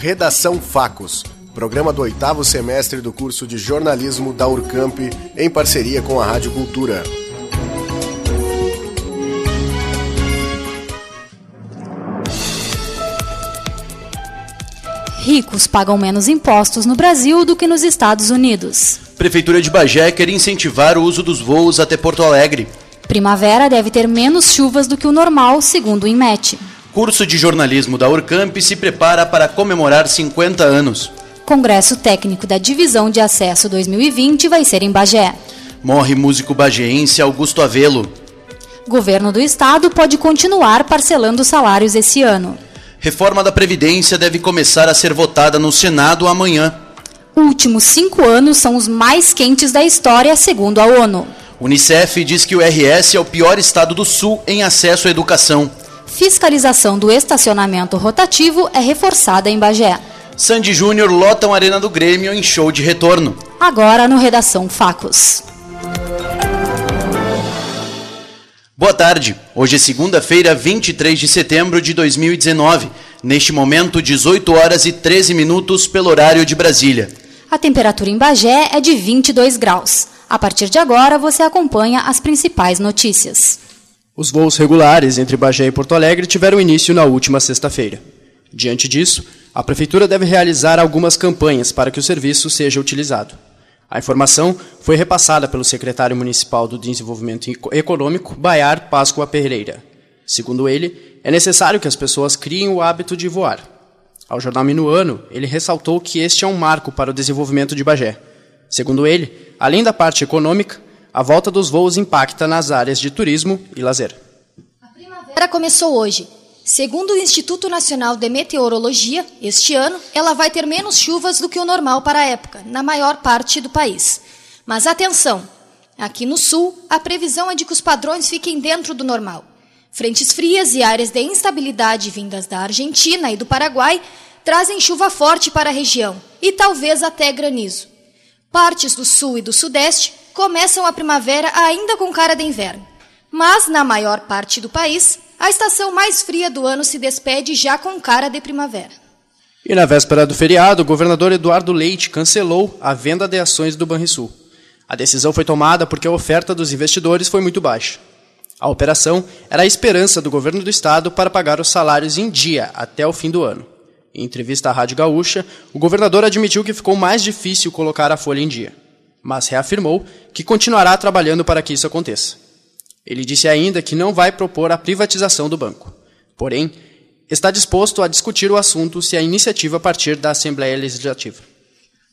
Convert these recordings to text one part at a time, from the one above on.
Redação Facos, programa do oitavo semestre do curso de jornalismo da Urcamp, em parceria com a Rádio Cultura. Ricos pagam menos impostos no Brasil do que nos Estados Unidos. Prefeitura de Bagé quer incentivar o uso dos voos até Porto Alegre. Primavera deve ter menos chuvas do que o normal, segundo o INMET. Curso de jornalismo da Urcamp se prepara para comemorar 50 anos. Congresso Técnico da Divisão de Acesso 2020 vai ser em Bagé. Morre músico bagéense Augusto Avelo. Governo do Estado pode continuar parcelando salários esse ano. Reforma da Previdência deve começar a ser votada no Senado amanhã últimos cinco anos são os mais quentes da história, segundo a ONU. Unicef diz que o RS é o pior estado do Sul em acesso à educação. Fiscalização do estacionamento rotativo é reforçada em Bagé. Sandy Júnior lotam a Arena do Grêmio em show de retorno. Agora no Redação Facos. Boa tarde. Hoje é segunda-feira, 23 de setembro de 2019. Neste momento, 18 horas e 13 minutos pelo horário de Brasília. A temperatura em Bagé é de 22 graus. A partir de agora, você acompanha as principais notícias. Os voos regulares entre Bagé e Porto Alegre tiveram início na última sexta-feira. Diante disso, a Prefeitura deve realizar algumas campanhas para que o serviço seja utilizado. A informação foi repassada pelo secretário municipal do Desenvolvimento Econômico, Baiar Páscoa Pereira. Segundo ele, é necessário que as pessoas criem o hábito de voar. Ao jornal Minuano, ele ressaltou que este é um marco para o desenvolvimento de Bagé. Segundo ele, além da parte econômica, a volta dos voos impacta nas áreas de turismo e lazer. A primavera começou hoje. Segundo o Instituto Nacional de Meteorologia, este ano ela vai ter menos chuvas do que o normal para a época, na maior parte do país. Mas atenção! Aqui no sul, a previsão é de que os padrões fiquem dentro do normal. Frentes frias e áreas de instabilidade vindas da Argentina e do Paraguai trazem chuva forte para a região e talvez até granizo. Partes do sul e do sudeste começam a primavera ainda com cara de inverno. Mas, na maior parte do país, a estação mais fria do ano se despede já com cara de primavera. E na véspera do feriado, o governador Eduardo Leite cancelou a venda de ações do Banrisul. A decisão foi tomada porque a oferta dos investidores foi muito baixa. A operação era a esperança do governo do estado para pagar os salários em dia até o fim do ano. Em entrevista à Rádio Gaúcha, o governador admitiu que ficou mais difícil colocar a folha em dia, mas reafirmou que continuará trabalhando para que isso aconteça. Ele disse ainda que não vai propor a privatização do banco. Porém, está disposto a discutir o assunto se a iniciativa partir da Assembleia Legislativa.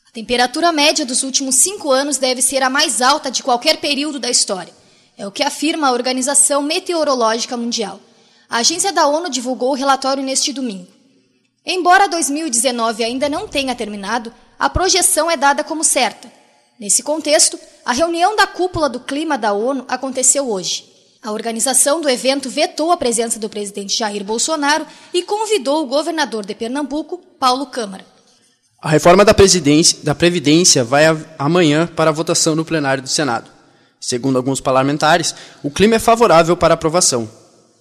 A temperatura média dos últimos cinco anos deve ser a mais alta de qualquer período da história. É o que afirma a Organização Meteorológica Mundial. A agência da ONU divulgou o relatório neste domingo. Embora 2019 ainda não tenha terminado, a projeção é dada como certa. Nesse contexto, a reunião da cúpula do clima da ONU aconteceu hoje. A organização do evento vetou a presença do presidente Jair Bolsonaro e convidou o governador de Pernambuco, Paulo Câmara. A reforma da, da Previdência vai amanhã para votação no plenário do Senado. Segundo alguns parlamentares, o clima é favorável para aprovação.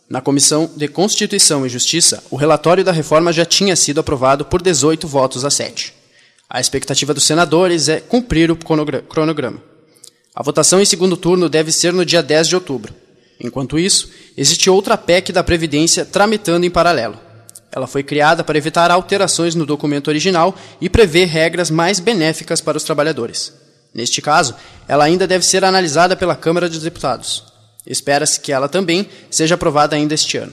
Na Comissão de Constituição e Justiça, o relatório da reforma já tinha sido aprovado por 18 votos a 7. A expectativa dos senadores é cumprir o cronograma. A votação em segundo turno deve ser no dia 10 de outubro. Enquanto isso, existe outra PEC da Previdência tramitando em paralelo. Ela foi criada para evitar alterações no documento original e prever regras mais benéficas para os trabalhadores. Neste caso, ela ainda deve ser analisada pela Câmara dos Deputados. Espera-se que ela também seja aprovada ainda este ano.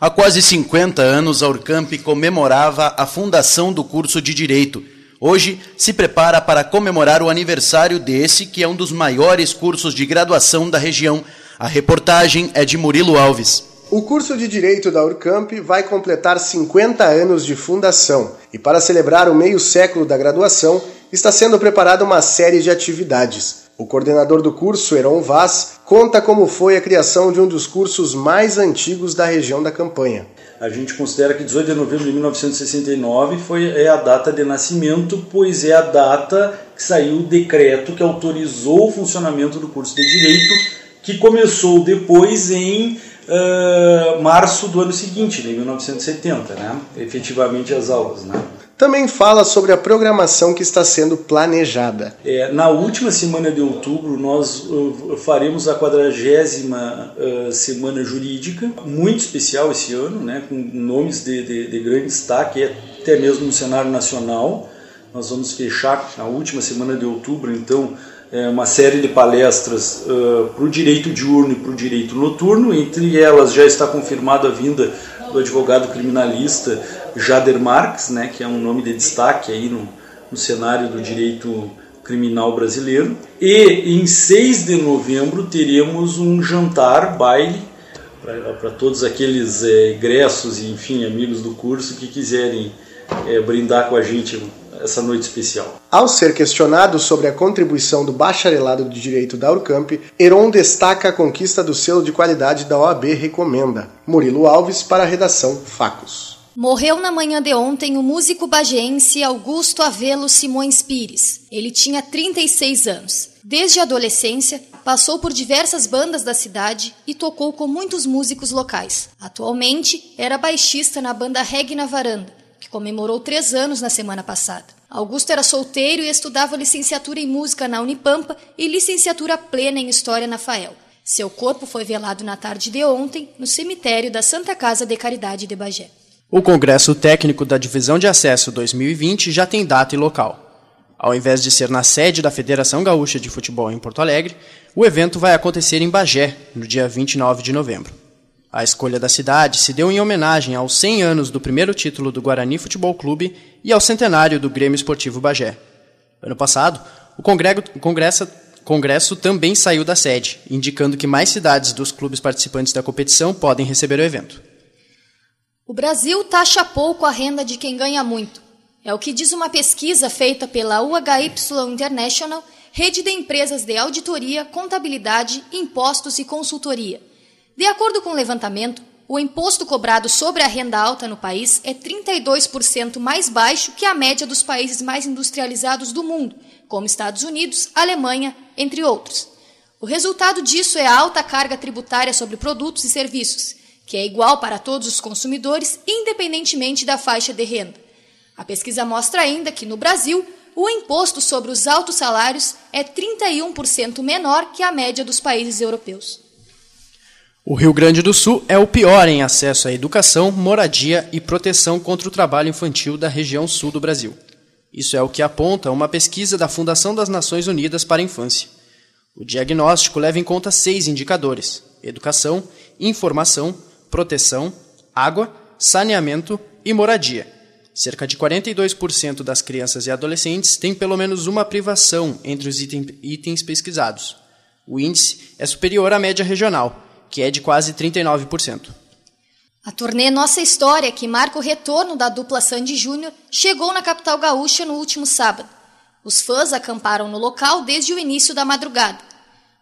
Há quase 50 anos, a Urcamp comemorava a fundação do curso de Direito. Hoje, se prepara para comemorar o aniversário desse, que é um dos maiores cursos de graduação da região. A reportagem é de Murilo Alves. O curso de Direito da Urcamp vai completar 50 anos de fundação e, para celebrar o meio século da graduação, está sendo preparada uma série de atividades. O coordenador do curso, Heron Vaz, conta como foi a criação de um dos cursos mais antigos da região da campanha. A gente considera que 18 de novembro de 1969 foi, é a data de nascimento, pois é a data que saiu o decreto que autorizou o funcionamento do curso de Direito, que começou depois em uh, março do ano seguinte, de 1970, né? efetivamente as aulas. Né? Também fala sobre a programação que está sendo planejada. É, na última semana de outubro, nós uh, faremos a quadragésima uh, semana jurídica, muito especial esse ano, né, com nomes de, de, de grande destaque, até mesmo no cenário nacional. Nós vamos fechar na última semana de outubro, então, é, uma série de palestras uh, para o direito diurno e para o direito noturno. Entre elas já está confirmada a vinda do advogado criminalista Jader Marques, né, que é um nome de destaque aí no, no cenário do direito criminal brasileiro. E em 6 de novembro teremos um jantar, baile, para todos aqueles é, egressos e, enfim, amigos do curso que quiserem é, brindar com a gente essa noite especial. Ao ser questionado sobre a contribuição do bacharelado de Direito da Urcamp, Heron destaca a conquista do selo de qualidade da OAB Recomenda. Murilo Alves para a redação Facos. Morreu na manhã de ontem o músico bagiense Augusto Avelo Simões Pires. Ele tinha 36 anos. Desde a adolescência, passou por diversas bandas da cidade e tocou com muitos músicos locais. Atualmente, era baixista na banda Reg na Varanda, que comemorou três anos na semana passada. Augusto era solteiro e estudava licenciatura em música na Unipampa e licenciatura plena em História na FAEL. Seu corpo foi velado na tarde de ontem no cemitério da Santa Casa de Caridade de Bagé. O Congresso Técnico da Divisão de Acesso 2020 já tem data e local. Ao invés de ser na sede da Federação Gaúcha de Futebol em Porto Alegre, o evento vai acontecer em Bagé, no dia 29 de novembro. A escolha da cidade se deu em homenagem aos 100 anos do primeiro título do Guarani Futebol Clube e ao centenário do Grêmio Esportivo Bagé. Ano passado, o Congresso, Congresso também saiu da sede, indicando que mais cidades dos clubes participantes da competição podem receber o evento. O Brasil taxa pouco a renda de quem ganha muito. É o que diz uma pesquisa feita pela UHY International, rede de empresas de auditoria, contabilidade, impostos e consultoria. De acordo com o levantamento, o imposto cobrado sobre a renda alta no país é 32% mais baixo que a média dos países mais industrializados do mundo, como Estados Unidos, Alemanha, entre outros. O resultado disso é a alta carga tributária sobre produtos e serviços, que é igual para todos os consumidores, independentemente da faixa de renda. A pesquisa mostra ainda que no Brasil, o imposto sobre os altos salários é 31% menor que a média dos países europeus. O Rio Grande do Sul é o pior em acesso à educação, moradia e proteção contra o trabalho infantil da região sul do Brasil. Isso é o que aponta uma pesquisa da Fundação das Nações Unidas para a Infância. O diagnóstico leva em conta seis indicadores: educação, informação, proteção, água, saneamento e moradia. Cerca de 42% das crianças e adolescentes têm pelo menos uma privação entre os itens pesquisados. O índice é superior à média regional, que é de quase 39%. A turnê Nossa História, que marca o retorno da dupla Sandy Júnior, chegou na capital gaúcha no último sábado. Os fãs acamparam no local desde o início da madrugada.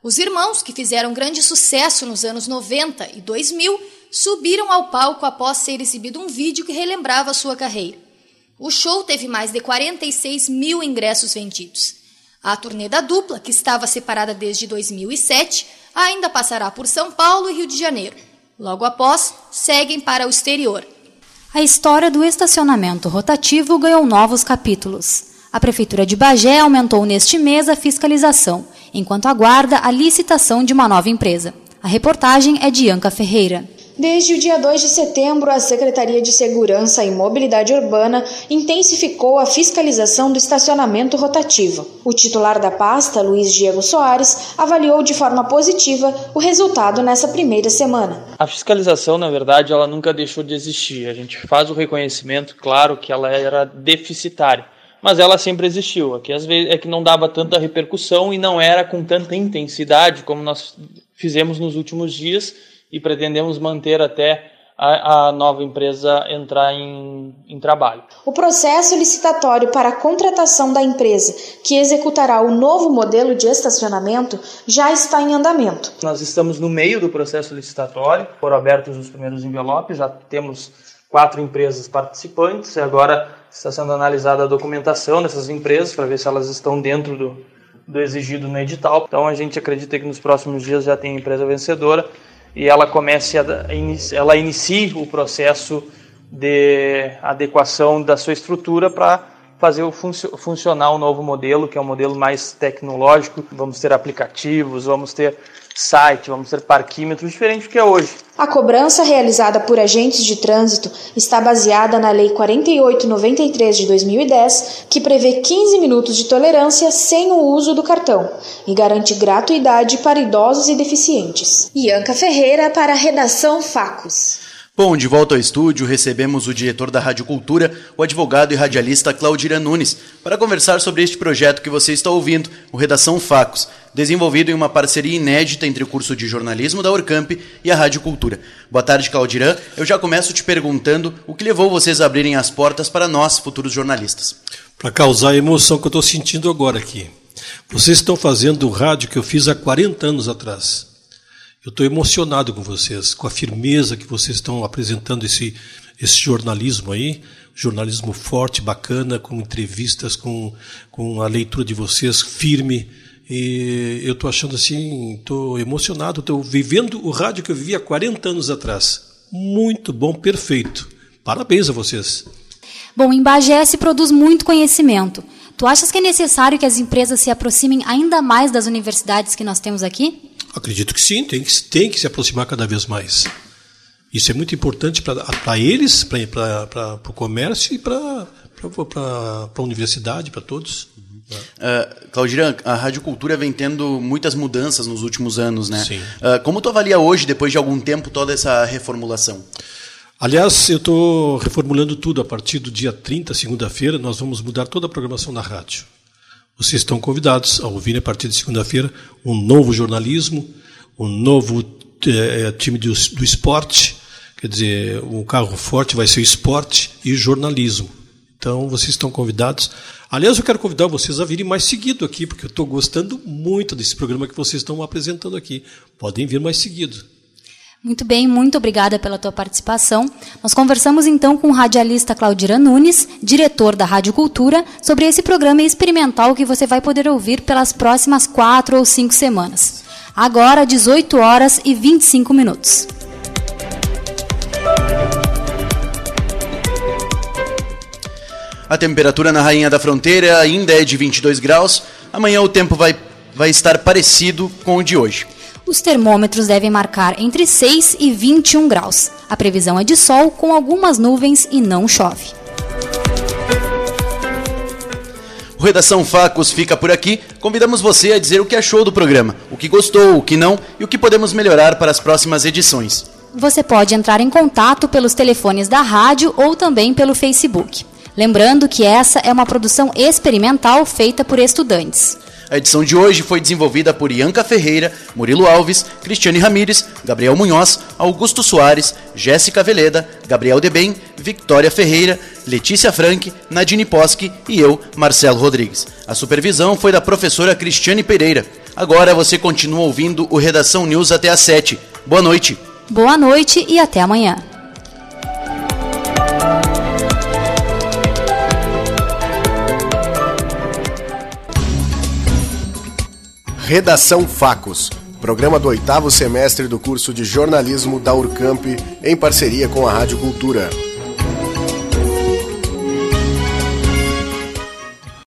Os irmãos, que fizeram grande sucesso nos anos 90 e 2000, subiram ao palco após ser exibido um vídeo que relembrava sua carreira. O show teve mais de 46 mil ingressos vendidos. A turnê da dupla, que estava separada desde 2007, ainda passará por São Paulo e Rio de Janeiro. Logo após, seguem para o exterior. A história do estacionamento rotativo ganhou novos capítulos. A Prefeitura de Bagé aumentou neste mês a fiscalização, enquanto aguarda a licitação de uma nova empresa. A reportagem é de Anca Ferreira. Desde o dia 2 de setembro, a Secretaria de Segurança e Mobilidade Urbana intensificou a fiscalização do estacionamento rotativo. O titular da pasta, Luiz Diego Soares, avaliou de forma positiva o resultado nessa primeira semana. A fiscalização, na verdade, ela nunca deixou de existir. A gente faz o reconhecimento, claro, que ela era deficitária mas ela sempre existiu. Aqui às vezes é que não dava tanta repercussão e não era com tanta intensidade como nós fizemos nos últimos dias e pretendemos manter até a, a nova empresa entrar em, em, trabalho. O processo licitatório para a contratação da empresa que executará o novo modelo de estacionamento já está em andamento. Nós estamos no meio do processo licitatório, foram abertos os primeiros envelopes, já temos quatro empresas participantes e agora está sendo analisada a documentação dessas empresas para ver se elas estão dentro do, do exigido no edital. Então a gente acredita que nos próximos dias já tem empresa vencedora e ela comece a, ela inicie o processo de adequação da sua estrutura para fazer o funcionar o novo modelo, que é um modelo mais tecnológico. Vamos ter aplicativos, vamos ter site, vamos ter parquímetros diferente do que é hoje. A cobrança realizada por agentes de trânsito está baseada na Lei 4893 de 2010, que prevê 15 minutos de tolerância sem o uso do cartão e garante gratuidade para idosos e deficientes. Ianca Ferreira para a redação Facos. Bom, de volta ao estúdio, recebemos o diretor da Rádio Cultura, o advogado e radialista Claudira Nunes, para conversar sobre este projeto que você está ouvindo, o Redação Facos, desenvolvido em uma parceria inédita entre o curso de jornalismo da Orcamp e a Rádio Cultura. Boa tarde, Claudirã. Eu já começo te perguntando o que levou vocês a abrirem as portas para nós, futuros jornalistas. Para causar a emoção que eu estou sentindo agora aqui. Vocês estão fazendo o rádio que eu fiz há 40 anos atrás. Eu estou emocionado com vocês, com a firmeza que vocês estão apresentando esse, esse jornalismo aí, jornalismo forte, bacana, com entrevistas, com, com a leitura de vocês firme. E eu estou achando assim, estou emocionado, estou vivendo o rádio que eu vivi há 40 anos atrás. Muito bom, perfeito. Parabéns a vocês. Bom, em Bagé se produz muito conhecimento. Tu achas que é necessário que as empresas se aproximem ainda mais das universidades que nós temos aqui? Acredito que sim, tem que, tem que se aproximar cada vez mais. Isso é muito importante para eles, para o comércio e para a universidade, para todos. Uh, Claudirã, a Rádio Cultura vem tendo muitas mudanças nos últimos anos, né? Sim. Uh, como tu avalia hoje, depois de algum tempo, toda essa reformulação? Aliás, eu estou reformulando tudo. A partir do dia 30, segunda-feira, nós vamos mudar toda a programação da rádio. Vocês estão convidados a ouvir a partir de segunda-feira um novo jornalismo, um novo é, time do, do esporte. Quer dizer, o carro forte vai ser esporte e jornalismo. Então, vocês estão convidados. Aliás, eu quero convidar vocês a virem mais seguido aqui, porque eu estou gostando muito desse programa que vocês estão apresentando aqui. Podem vir mais seguido. Muito bem, muito obrigada pela tua participação. Nós conversamos então com o radialista Claudira Nunes, diretor da Rádio Cultura, sobre esse programa experimental que você vai poder ouvir pelas próximas quatro ou cinco semanas. Agora, 18 horas e 25 minutos. A temperatura na Rainha da Fronteira ainda é de 22 graus. Amanhã o tempo vai, vai estar parecido com o de hoje. Os termômetros devem marcar entre 6 e 21 graus. A previsão é de sol com algumas nuvens e não chove. O Redação Facos fica por aqui. Convidamos você a dizer o que achou do programa, o que gostou, o que não e o que podemos melhorar para as próximas edições. Você pode entrar em contato pelos telefones da rádio ou também pelo Facebook. Lembrando que essa é uma produção experimental feita por estudantes. A edição de hoje foi desenvolvida por Ianca Ferreira, Murilo Alves, Cristiane Ramires, Gabriel Munhoz, Augusto Soares, Jéssica Veleda, Gabriel Debem, Victoria Ferreira, Letícia Frank, Nadine Poschi e eu, Marcelo Rodrigues. A supervisão foi da professora Cristiane Pereira. Agora você continua ouvindo o Redação News até às 7. Boa noite. Boa noite e até amanhã. Redação Facos, programa do oitavo semestre do curso de jornalismo da Urcamp, em parceria com a Rádio Cultura.